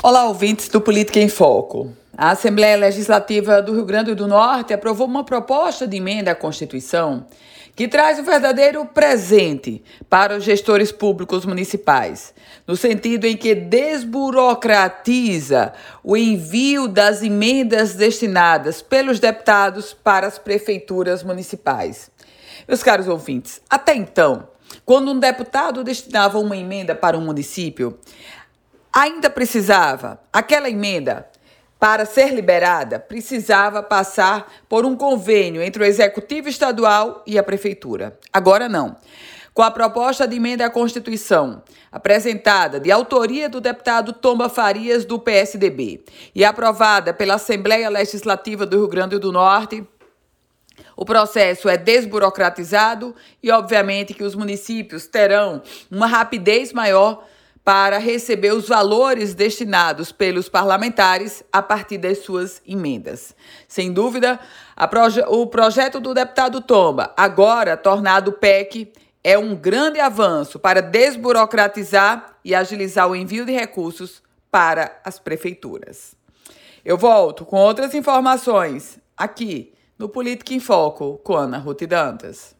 Olá, ouvintes do Política em Foco. A Assembleia Legislativa do Rio Grande do Norte aprovou uma proposta de emenda à Constituição que traz um verdadeiro presente para os gestores públicos municipais, no sentido em que desburocratiza o envio das emendas destinadas pelos deputados para as prefeituras municipais. Meus caros ouvintes, até então, quando um deputado destinava uma emenda para um município, ainda precisava aquela emenda para ser liberada, precisava passar por um convênio entre o Executivo Estadual e a Prefeitura. Agora não. Com a proposta de emenda à Constituição, apresentada de autoria do deputado Tomba Farias, do PSDB, e aprovada pela Assembleia Legislativa do Rio Grande do Norte, o processo é desburocratizado e, obviamente, que os municípios terão uma rapidez maior para receber os valores destinados pelos parlamentares a partir das suas emendas. Sem dúvida, proje o projeto do deputado Tomba, agora tornado PEC, é um grande avanço para desburocratizar e agilizar o envio de recursos para as prefeituras. Eu volto com outras informações aqui no Política em Foco com Ana Ruth Dantas.